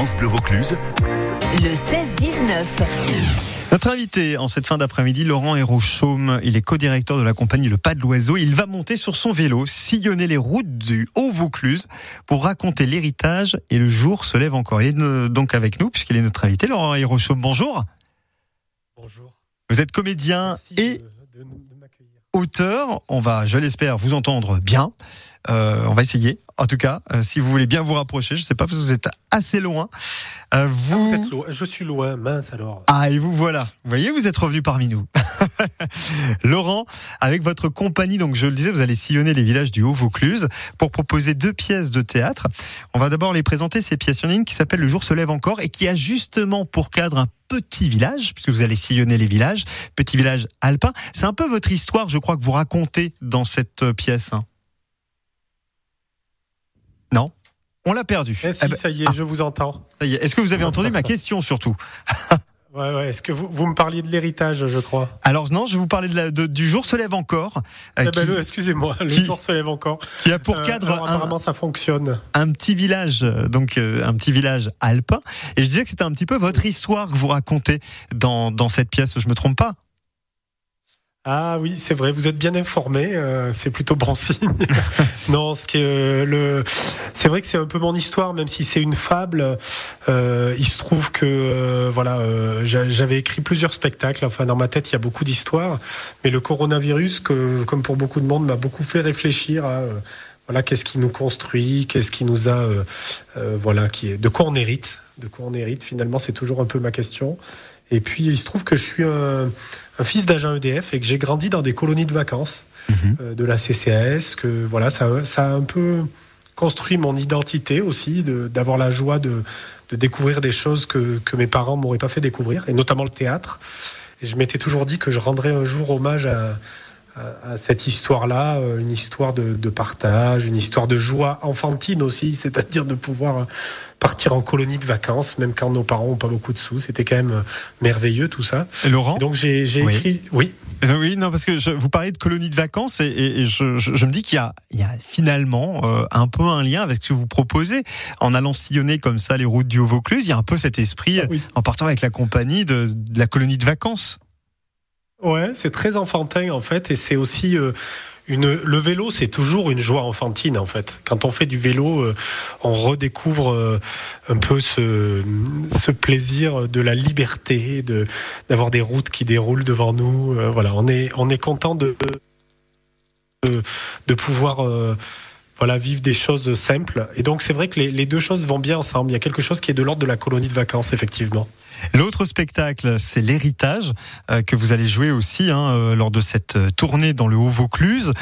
France Bleu Vaucluse. Le 16-19. Notre invité en cette fin d'après-midi, Laurent Hérochaume, il est co-directeur de la compagnie Le Pas de l'Oiseau. Il va monter sur son vélo, sillonner les routes du Haut-Vaucluse pour raconter l'héritage et le jour se lève encore. Il est donc avec nous puisqu'il est notre invité. Laurent Hérochaume, bonjour. Bonjour. Vous êtes comédien Merci et de, de- de m'accueillir. auteur. On va, je l'espère, vous entendre bien. Euh, on va essayer. En tout cas, euh, si vous voulez bien vous rapprocher, je sais pas parce que vous êtes assez loin. Euh, Ah, vous. vous êtes loin. Je suis loin, mince alors. Ah, et vous voilà. Vous voyez, vous êtes revenu parmi nous. Laurent, avec votre compagnie, donc je le disais, vous allez sillonner les villages du Haut-Vaucluse pour proposer deux pièces de théâtre. On va d'abord les présenter, ces pièces en ligne qui s'appellent Le jour se lève encore et qui a justement pour cadre un petit village, puisque vous allez sillonner les villages, petit village alpin. C'est un peu votre histoire, je crois, que vous racontez dans cette pièce. hein. Non On l'a perdu. Eh si, Eh ben, ça y est, je vous entends. ça y est. Est-ce que vous avez entendu ma question surtout Ouais, ouais. Est-ce que vous, vous me parliez de l'héritage, je crois? Alors non, je vous parler de la- de- du jour se lève encore, euh, Eh ben, qui, le- excusez-moi, le qui- jour se lève encore. qui a pour Euh, cadre alors, un, apparemment, ça fonctionne. un petit village, donc euh, un petit village alpin. Et je disais que c'était un petit peu votre histoire que vous racontez dans, dans cette pièce. Je me trompe pas? Ah oui, c'est vrai, vous êtes bien informé, euh, c'est plutôt bon signe. non, ce qui est, euh, le, c'est vrai que c'est un peu mon histoire, même si c'est une fable. Euh, il se trouve que euh, voilà, euh, j'a- j'avais écrit plusieurs spectacles. Enfin, dans ma tête, il y a beaucoup d'histoires, mais le coronavirus, que, comme pour beaucoup de monde, m'a beaucoup fait réfléchir à euh, voilà, qu'est-ce qui nous construit, qu'est-ce qui nous a, voilà, qui est, de quoi on hérite, de quoi on hérite. Finalement, c'est toujours un peu ma question. Et puis, il se trouve que je suis un, un fils d'agent EDF et que j'ai grandi dans des colonies de vacances euh, de la CCAS, que voilà, ça, ça a un peu construit mon identité aussi, d'avoir la joie de, de découvrir des choses que, que mes parents m'auraient pas fait découvrir, et notamment le théâtre. Et je m'étais toujours dit que je rendrais un jour hommage à, à, à cette histoire-là, euh, une histoire de, de partage, une histoire de joie enfantine aussi, c'est-à-dire de pouvoir euh, partir en colonie de vacances, même quand nos parents ont pas beaucoup de sous. C'était quand même euh, merveilleux tout ça. Et Laurent? Et donc j'ai Oui. écrit, oui, Oui, non, parce que je, vous parlez de colonies de vacances et, je, je- je me dis qu'il y y a finalement euh, un peu un lien avec ce que vous proposez en allant sillonner comme ça les routes du Haut-Vaucluse. Il y a un peu cet esprit Ah oui. en partant avec la compagnie de, de la colonie de vacances. Ouais, c'est très enfantin en fait, et c'est aussi euh, une. Le vélo, c'est toujours une joie enfantine en fait. Quand on fait du vélo, euh, on redécouvre euh, un peu ce, ce plaisir de la liberté, de d'avoir des routes qui déroulent devant nous. Euh, voilà, on est on est content de de, de pouvoir. euh, voilà, vivre des choses simples. Et donc, c'est vrai que les, les deux choses vont bien ensemble. Il y a quelque chose qui est de l'ordre de la colonie de vacances, effectivement. L'autre spectacle, c'est l'héritage euh, que vous allez jouer aussi hein, euh, lors de cette euh, tournée dans le Haut-Vaucluse.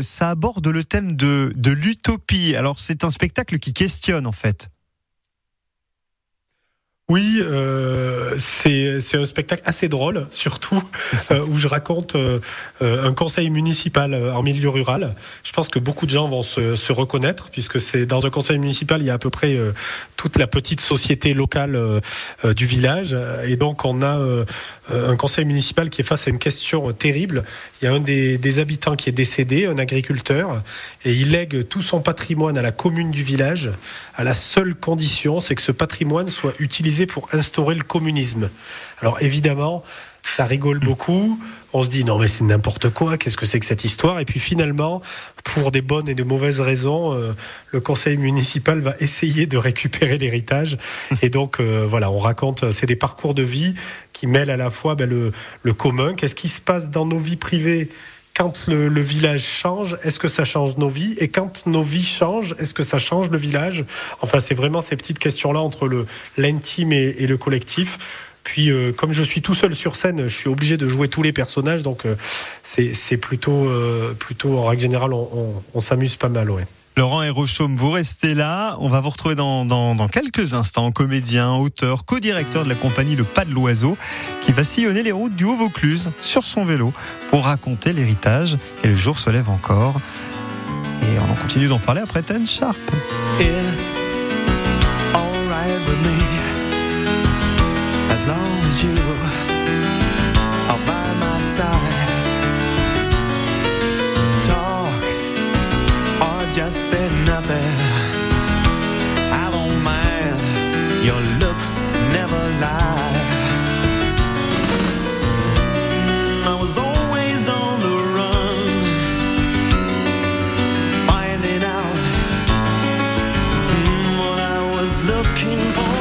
Ça aborde le thème de, de l'utopie. Alors c'est un spectacle qui questionne en fait. Oui, euh, c'est un spectacle assez drôle, surtout euh, où je raconte euh, un conseil municipal en milieu rural. Je pense que beaucoup de gens vont se, se reconnaître puisque c'est dans un conseil municipal il y a à peu près toute la petite société locale du village et donc on a un conseil municipal qui est face à une question terrible. Il y a un des, des habitants qui est décédé, un agriculteur, et il lègue tout son patrimoine à la commune du village à la seule condition, c'est que ce patrimoine soit utilisé pour instaurer le communisme. Alors évidemment, ça rigole beaucoup. On se dit non mais c'est n'importe quoi. Qu'est-ce que c'est que cette histoire? Et puis finalement, pour des bonnes et de mauvaises raisons, euh, le conseil municipal va essayer de récupérer l'héritage. Et donc euh, voilà, on raconte. C'est des parcours de vie qui mêlent à la fois ben, le, le commun. Qu'est-ce qui se passe dans nos vies privées? Quand le, le village change, est-ce que ça change nos vies? Et quand nos vies changent, est-ce que ça change le village? Enfin, c'est vraiment ces petites questions-là entre le l'intime et, le collectif. Puis, euh, comme je suis tout seul sur scène, je suis obligé de jouer tous les personnages, donc euh, c'est c'est plutôt, euh, plutôt en règle générale, on, on- on s'amuse pas mal, ouais. Laurent Hérochaume, vous restez là. On va vous retrouver dans, quelques instants. Comédien, auteur, co-directeur de la compagnie Le Pas de l'Oiseau, qui va sillonner les routes du Haut-Vaucluse sur son vélo pour raconter l'héritage. Et le jour se lève encore. Et on continue d'en parler après Ten Sharp. Looking for,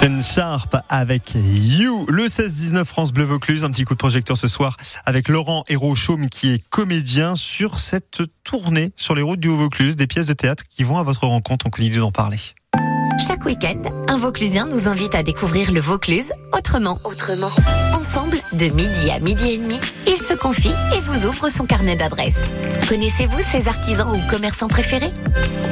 Ten Sharp avec You. Le 16-19 France Bleu Vaucluse. Un petit coup de projecteur ce soir avec Laurent Hérault-Chaume qui est comédien sur cette tournée sur les routes du Haut-Vaucluse. Des pièces de théâtre qui vont à votre rencontre. On continue d'en parler. Chaque week-end, un Vauclusien nous invite à découvrir le Vaucluse autrement. Autrement. Ensemble, de midi à midi et demi, il se confie et vous ouvre son carnet d'adresses. Connaissez-vous ses artisans ou commerçants préférés?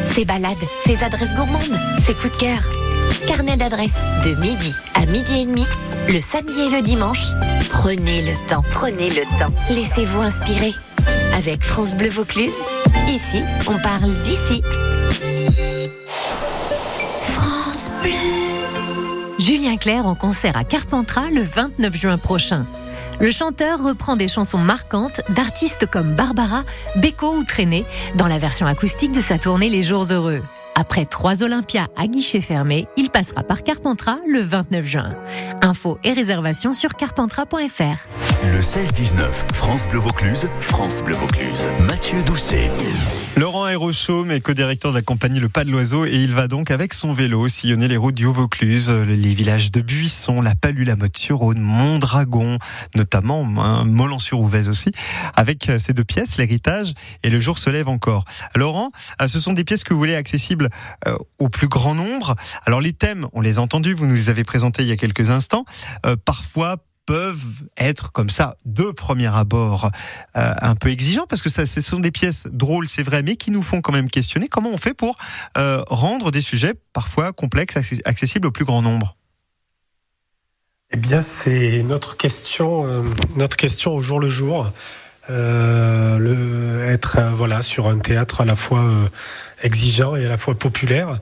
Ses balades, ses adresses gourmandes, ses coups de cœur Carnet d'adresses de midi à midi et demi, le samedi et le dimanche. Prenez le temps. Prenez le temps. Laissez-vous inspirer. Avec France Bleu Vaucluse, ici, on parle d'ici. France Bleu. Julien Clerc en concert à Carpentras le 29 juin prochain. Le chanteur reprend des chansons marquantes d'artistes comme Barbara, Beko ou Traîné dans la version acoustique de sa tournée Les Jours Heureux. Après trois Olympias à guichet fermé, il passera par Carpentras le 29 juin. Infos et réservations sur carpentras.fr. Le 16-19, France Bleu Vaucluse, France Bleu Vaucluse. Mathieu Doucet. Laurent Hérochaume est co-directeur de la compagnie Le Pas de l'Oiseau et il va donc avec son vélo sillonner les routes du Haut-Vaucluse, les villages de Buisson, la Palue, la Motte-sur-Rhône, Mondragon, notamment hein, Molan-sur-Ouvèze aussi, avec ces deux pièces, l'héritage et le jour se lève encore. Laurent, euh, ce sont des pièces que vous voulez accessibles euh, au plus grand nombre. Alors les thèmes, on les a entendus, vous nous les avez présentés il y a quelques instants. Euh, parfois peuvent être comme ça de premier abord euh, un peu exigeants parce que ça, ce sont des pièces drôles, c'est vrai, mais qui nous font quand même questionner comment on fait pour euh, rendre des sujets parfois complexes access- accessibles au plus grand nombre. Eh bien, c'est notre question, euh, notre question au jour le jour. Être euh, voilà sur un théâtre à la fois euh, exigeant et à la fois populaire.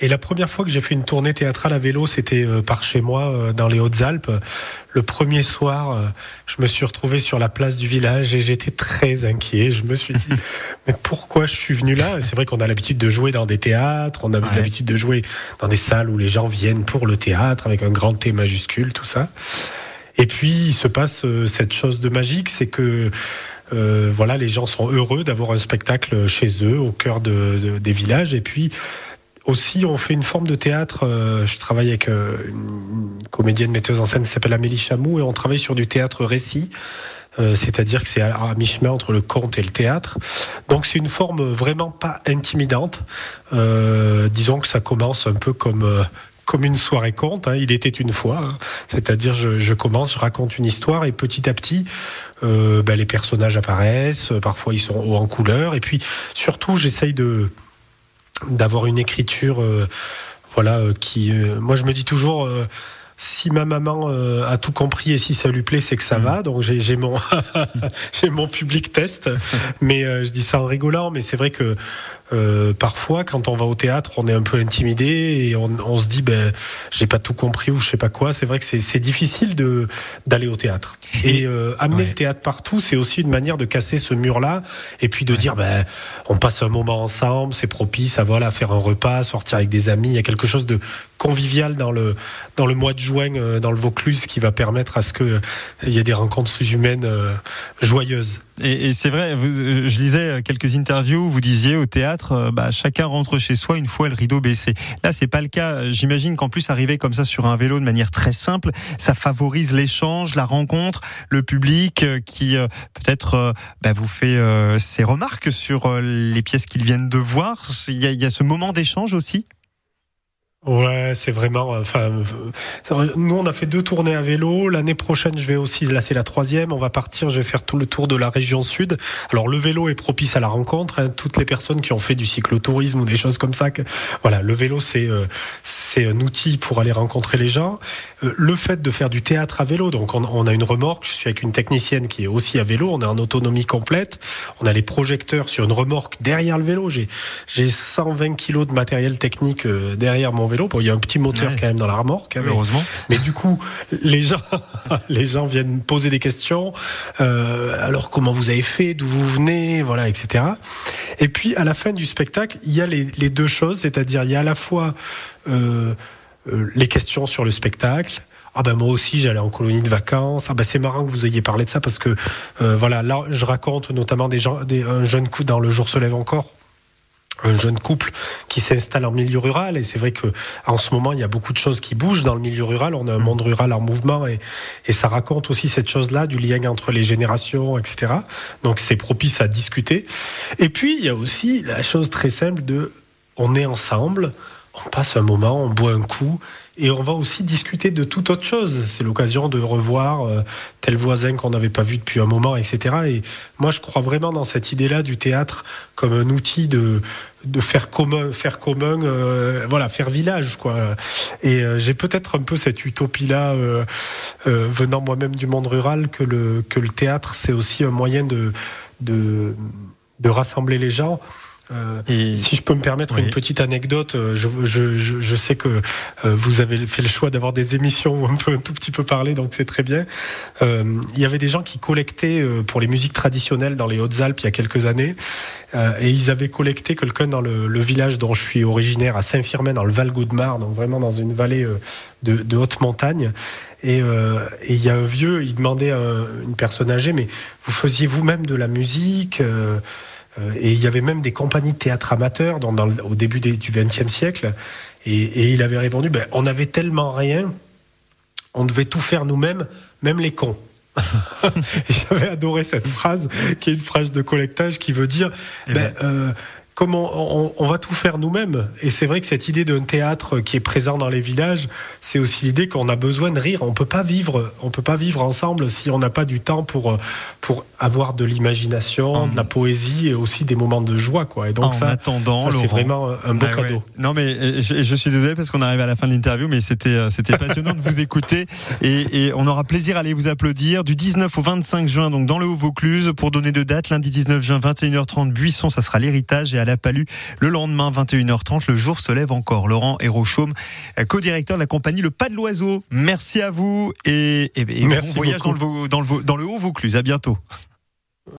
Et la première fois que j'ai fait une tournée théâtrale à vélo, c'était euh, par chez moi dans les Hautes-Alpes. Le premier soir, je me suis retrouvé sur la place du village et j'étais très inquiet. Je me suis dit, mais pourquoi je suis venu là? C'est vrai qu'on a l'habitude de jouer dans des théâtres, on a Ouais. l'habitude de jouer dans des salles où les gens viennent pour le théâtre avec un grand T majuscule, tout ça. Et puis il se passe cette chose de magique, c'est que euh, voilà, les gens sont heureux d'avoir un spectacle chez eux, au cœur de, de- des villages. Et puis aussi, on fait une forme de théâtre. euh, je travaille avec euh, une comédienne metteuse en scène qui s'appelle Amélie Chamou et on travaille sur du théâtre récit. C'est-à-dire que c'est à, mi-chemin entre le conte et le théâtre. Donc c'est une forme vraiment pas intimidante. Disons que ça commence un peu comme comme une soirée conte. hein. Il était une fois, hein. c'est-à-dire je, je commence, je raconte une histoire et petit à petit, euh, ben, les personnages apparaissent. euh, Parfois ils sont en couleur et puis surtout j'essaye de d'avoir une écriture, euh, voilà, euh, qui. euh, moi je me dis toujours. euh, si ma maman euh, a tout compris et si ça lui plaît, c'est que ça va. Donc j'ai j'ai mon j'ai mon public test, mais euh, je dis ça en rigolant. Mais c'est vrai que euh, parfois, quand on va au théâtre, on est un peu intimidé et on, on se dit, ben, j'ai pas tout compris ou je sais pas quoi. C'est vrai que c'est difficile de d'aller au théâtre. Et euh, amener Ouais. le théâtre partout, c'est aussi une manière de casser ce mur-là et puis de dire, ben, on passe un moment ensemble, c'est propice à voilà faire un repas, sortir avec des amis. Il y a quelque chose de convivial dans le dans le mois de juin euh, dans le Vaucluse qui va permettre à ce que euh, il y ait des rencontres humaines joyeuses. Et, et c'est vrai, vous, euh, je lisais quelques interviews où vous disiez au théâtre, euh, bah, chacun rentre chez soi une fois le rideau baissé. Là, c'est pas le cas. J'imagine qu'en plus, arriver comme ça sur un vélo de manière très simple, ça favorise l'échange, la rencontre, le public euh, qui euh, peut-être euh, bah, vous fait euh, ses remarques sur euh, les pièces qu'ils viennent de voir. Il y il y a ce moment d'échange aussi? Ouais, c'est vraiment. Enfin, nous on a fait deux tournées à vélo. L'année prochaine, je vais aussi. Là, c'est la troisième. On va partir. Je vais faire tout le tour de la région sud. Alors, le vélo est propice à la rencontre. hein. Toutes les personnes qui ont fait du cyclotourisme ou des choses comme ça, voilà, le vélo c'est euh, c'est un outil pour aller rencontrer les gens. Euh, le fait de faire du théâtre à vélo, donc on, on a une remorque. Je suis avec une technicienne qui est aussi à vélo. On est en autonomie complète. On a les projecteurs sur une remorque derrière le vélo. J'ai j'ai 120 kilos de matériel technique euh, derrière mon vélo. Bon, il y a un petit moteur Ouais. quand même dans la remorque. hein, mais- Heureusement. mais du coup, les gens, les gens viennent poser des questions. Euh, alors, comment vous avez fait D'où vous venez Voilà, etc. Et puis, à la fin du spectacle, il y a les, les deux choses, c'est-à-dire il y a à la fois euh, euh, les questions sur le spectacle. Ah ben moi aussi j'allais en colonie de vacances. Ah ben c'est marrant que vous ayez parlé de ça parce que euh, voilà là je raconte notamment des gens, des, un jeune coup dans le jour se lève encore un jeune couple qui s'installe en milieu rural. Et c'est vrai que en ce moment il y a beaucoup de choses qui bougent dans le milieu rural. On a un monde rural en mouvement et, et ça raconte aussi cette chose là du lien entre les générations etc donc c'est propice à discuter. Et puis il y a aussi la chose très simple de on est ensemble on passe un moment on boit un coup et on va aussi discuter de toute autre chose. C'est l'occasion de revoir euh, tel voisin qu'on n'avait pas vu depuis un moment, etc. Et moi, je crois vraiment dans cette idée-là du théâtre comme un outil de de faire commun, faire commun, euh, voilà, faire village, quoi. Et euh, j'ai peut-être un peu cette utopie-là, euh, euh, venant moi-même du monde rural, que le que le théâtre, c'est aussi un moyen de de de rassembler les gens. Euh, Et si je peux me permettre Oui. une petite anecdote, euh, je, je, je, je sais que euh, vous avez fait le choix d'avoir des émissions où on peut un tout petit peu parler, donc c'est très bien. Euh, il y avait des gens qui collectaient pour les musiques traditionnelles dans les Hautes-Alpes il y a quelques années, euh, et ils avaient collecté quelqu'un dans le, le village dont je suis originaire, à Saint-Firmin, dans le Val-Gaudemar, donc vraiment dans une vallée de, de haute montagne. Et euh, il y a un vieux, il demandait à une personne âgée, mais vous faisiez vous-même de la musique et il y avait même des compagnies de théâtre amateurs dans, dans le- au début des- du XXe siècle. Et, et il avait répondu, ben, on avait tellement rien, on devait tout faire nous-mêmes, même les cons. j'avais adoré cette phrase, qui est une phrase de collectage qui veut dire, Eh ben, euh, comme on, on- on va tout faire nous-mêmes, et c'est vrai que cette idée d'un théâtre qui est présent dans les villages, c'est aussi l'idée qu'on a besoin de rire. On peut pas vivre, on peut pas vivre ensemble si on n'a pas du temps pour euh, pour avoir de l'imagination, de la poésie et aussi des moments de joie, quoi. Et donc en ça, attendant, ça, c'est vraiment un beau Bah ouais. cadeau. Non mais euh, je, je suis désolé parce qu'on arrive à la fin de l'interview, mais c'était euh, c'était passionnant de vous écouter et, et on aura plaisir à aller vous applaudir du 19 au 25 juin donc dans le Haut-Vaucluse pour donner de date lundi 19 juin 21h30 Buisson ça sera l'héritage et à la Palue le lendemain 21h30 le jour se lève encore Laurent Hérochaume euh, co-directeur de la compagnie Le Pas de l'Oiseau merci à vous et, et, et Merci bon voyage beaucoup. dans le, dans le Haut-Vaucluse à bientôt